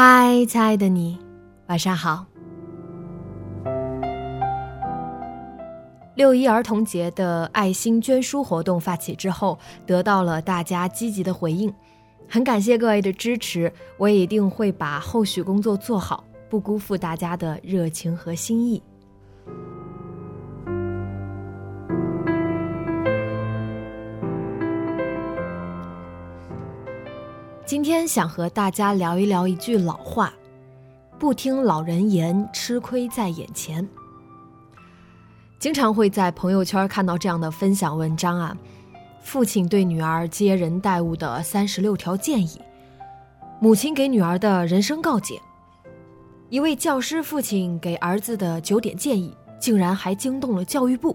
嗨，亲爱的你，晚上好。六一儿童节的爱心捐书活动发起之后，得到了大家积极的回应，很感谢各位的支持，我也一定会把后续工作做好，不辜负大家的热情和心意。今天想和大家聊一聊一句老话：“不听老人言，吃亏在眼前。”经常会在朋友圈看到这样的分享文章啊，父亲对女儿接人待物的三十六条建议，母亲给女儿的人生告诫，一位教师父亲给儿子的九点建议，竟然还惊动了教育部。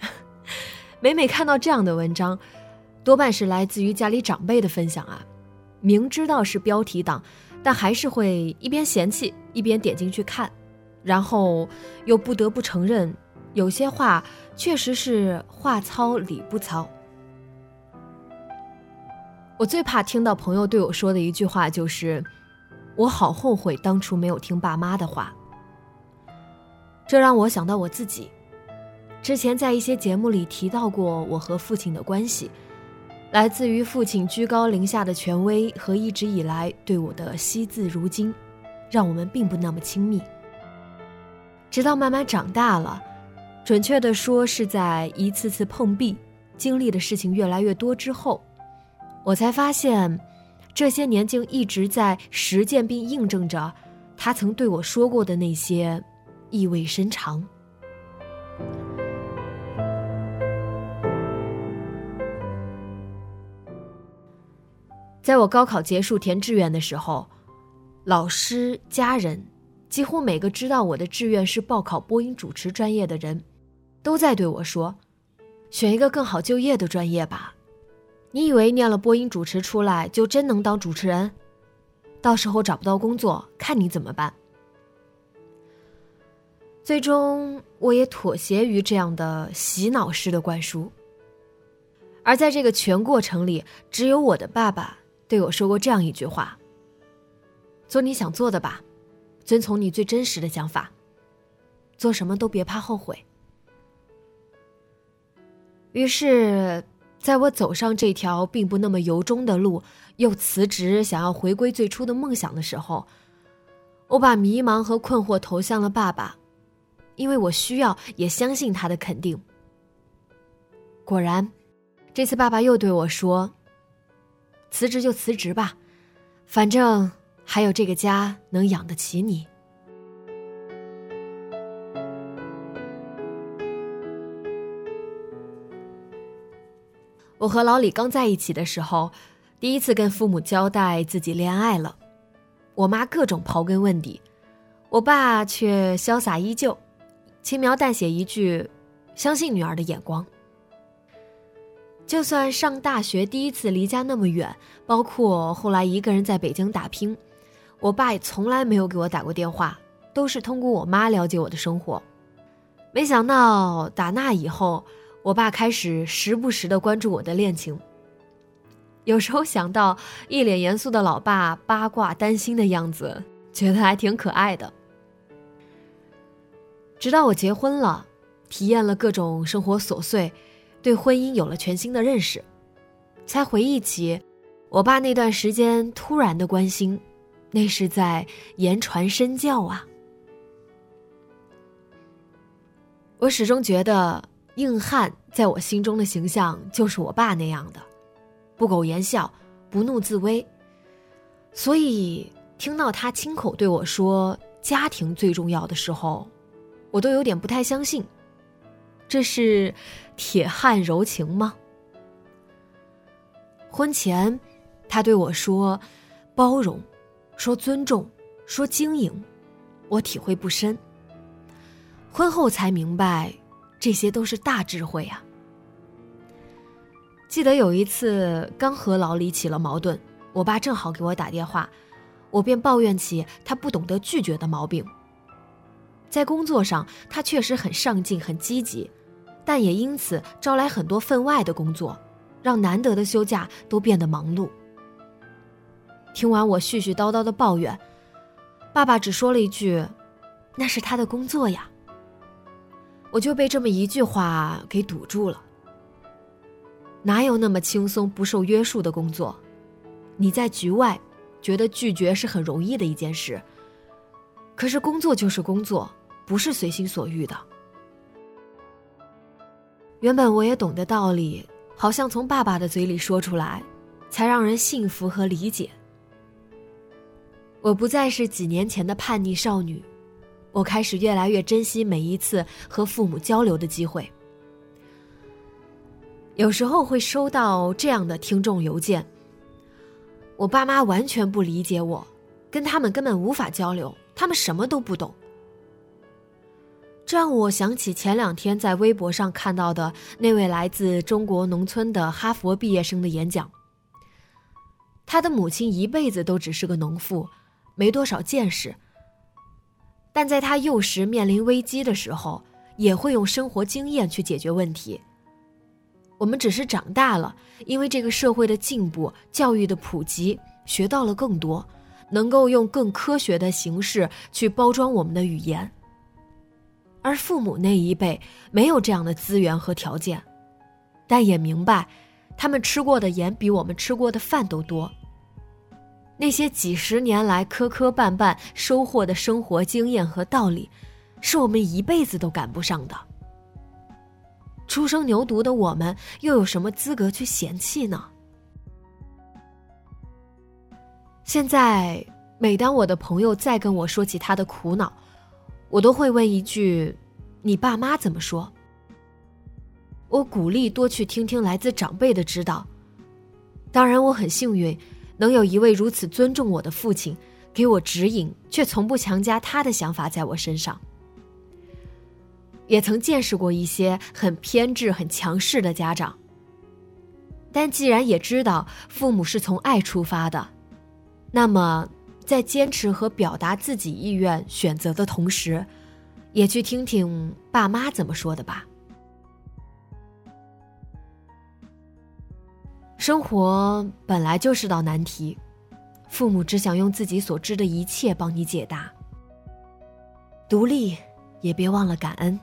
每每看到这样的文章，多半是来自于家里长辈的分享啊。明知道是标题党，但还是会一边嫌弃一边点进去看，然后又不得不承认，有些话确实是话糙理不糙。我最怕听到朋友对我说的一句话就是：“我好后悔当初没有听爸妈的话。”这让我想到我自己，之前在一些节目里提到过我和父亲的关系。来自于父亲居高临下的权威和一直以来对我的惜字如金，让我们并不那么亲密。直到慢慢长大了，准确的说是在一次次碰壁、经历的事情越来越多之后，我才发现，这些年竟一直在实践并印证着他曾对我说过的那些意味深长。在我高考结束填志愿的时候，老师、家人，几乎每个知道我的志愿是报考播音主持专业的人，都在对我说：“选一个更好就业的专业吧。你以为念了播音主持出来就真能当主持人？到时候找不到工作，看你怎么办。”最终，我也妥协于这样的洗脑式的灌输。而在这个全过程里，只有我的爸爸。对我说过这样一句话：“做你想做的吧，遵从你最真实的想法，做什么都别怕后悔。”于是，在我走上这条并不那么由衷的路，又辞职想要回归最初的梦想的时候，我把迷茫和困惑投向了爸爸，因为我需要也相信他的肯定。果然，这次爸爸又对我说。辞职就辞职吧，反正还有这个家能养得起你。我和老李刚在一起的时候，第一次跟父母交代自己恋爱了，我妈各种刨根问底，我爸却潇洒依旧，轻描淡写一句：“相信女儿的眼光。”就算上大学第一次离家那么远，包括后来一个人在北京打拼，我爸也从来没有给我打过电话，都是通过我妈了解我的生活。没想到打那以后，我爸开始时不时的关注我的恋情。有时候想到一脸严肃的老爸八卦担心的样子，觉得还挺可爱的。直到我结婚了，体验了各种生活琐碎。对婚姻有了全新的认识，才回忆起我爸那段时间突然的关心，那是在言传身教啊。我始终觉得硬汉在我心中的形象就是我爸那样的，不苟言笑，不怒自威。所以听到他亲口对我说“家庭最重要”的时候，我都有点不太相信。这是铁汉柔情吗？婚前，他对我说“包容”，说“尊重”，说“经营”，我体会不深。婚后才明白，这些都是大智慧啊。记得有一次刚和老李起了矛盾。我爸正好给我打电话，我便抱怨起他不懂得拒绝的毛病。在工作上，他确实很上进、很积极，但也因此招来很多分外的工作，让难得的休假都变得忙碌。听完我絮絮叨叨的抱怨，爸爸只说了一句：“那是他的工作呀。”我就被这么一句话给堵住了。哪有那么轻松、不受约束的工作？你在局外，觉得拒绝是很容易的一件事。可是工作就是工作，不是随心所欲的。原本我也懂得道理，好像从爸爸的嘴里说出来，才让人信服和理解。我不再是几年前的叛逆少女，我开始越来越珍惜每一次和父母交流的机会。有时候会收到这样的听众邮件。我爸妈完全不理解我，跟他们根本无法交流，他们什么都不懂。这让我想起前两天在微博上看到的那位来自中国农村的哈佛毕业生的演讲。他的母亲一辈子都只是个农妇，没多少见识。但在他幼时面临危机的时候，也会用生活经验去解决问题。我们只是长大了，因为这个社会的进步、教育的普及，学到了更多，能够用更科学的形式去包装我们的语言。而父母那一辈没有这样的资源和条件，但也明白，他们吃过的盐比我们吃过的饭都多。那些几十年来磕磕绊绊收获的生活经验和道理，是我们一辈子都赶不上的。初生牛犊的我们，又有什么资格去嫌弃呢？现在，每当我的朋友再跟我说起他的苦恼，我都会问一句：“你爸妈怎么说？”我鼓励多去听听来自长辈的指导。当然，我很幸运，能有一位如此尊重我的父亲，给我指引，却从不强加他的想法在我身上。也曾见识过一些很偏执、很强势的家长，但既然也知道父母是从爱出发的，那么在坚持和表达自己意愿选择的同时，也去听听爸妈怎么说的吧。生活本来就是道难题，父母只想用自己所知的一切帮你解答。独立，也别忘了感恩。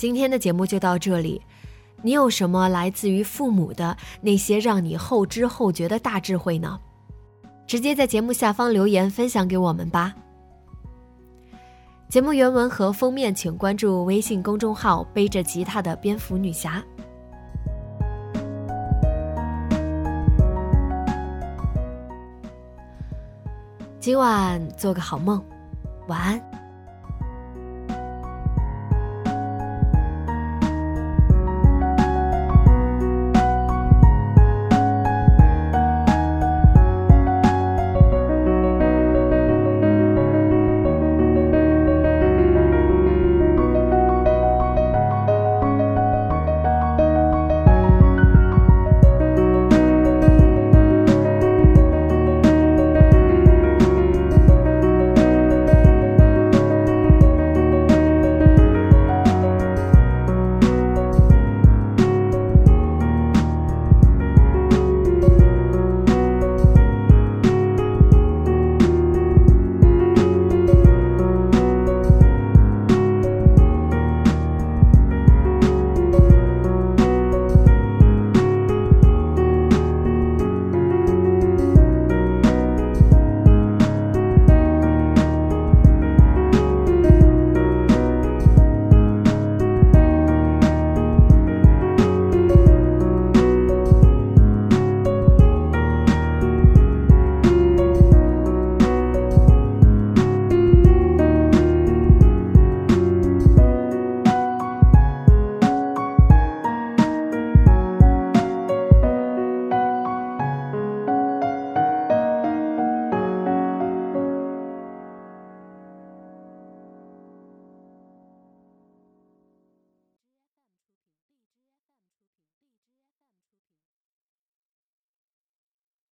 今天的节目就到这里，你有什么来自于父母的那些让你后知后觉的大智慧呢？直接在节目下方留言分享给我们吧。节目原文和封面请关注微信公众号“背着吉他的蝙蝠女侠”。今晚做个好梦，晚安。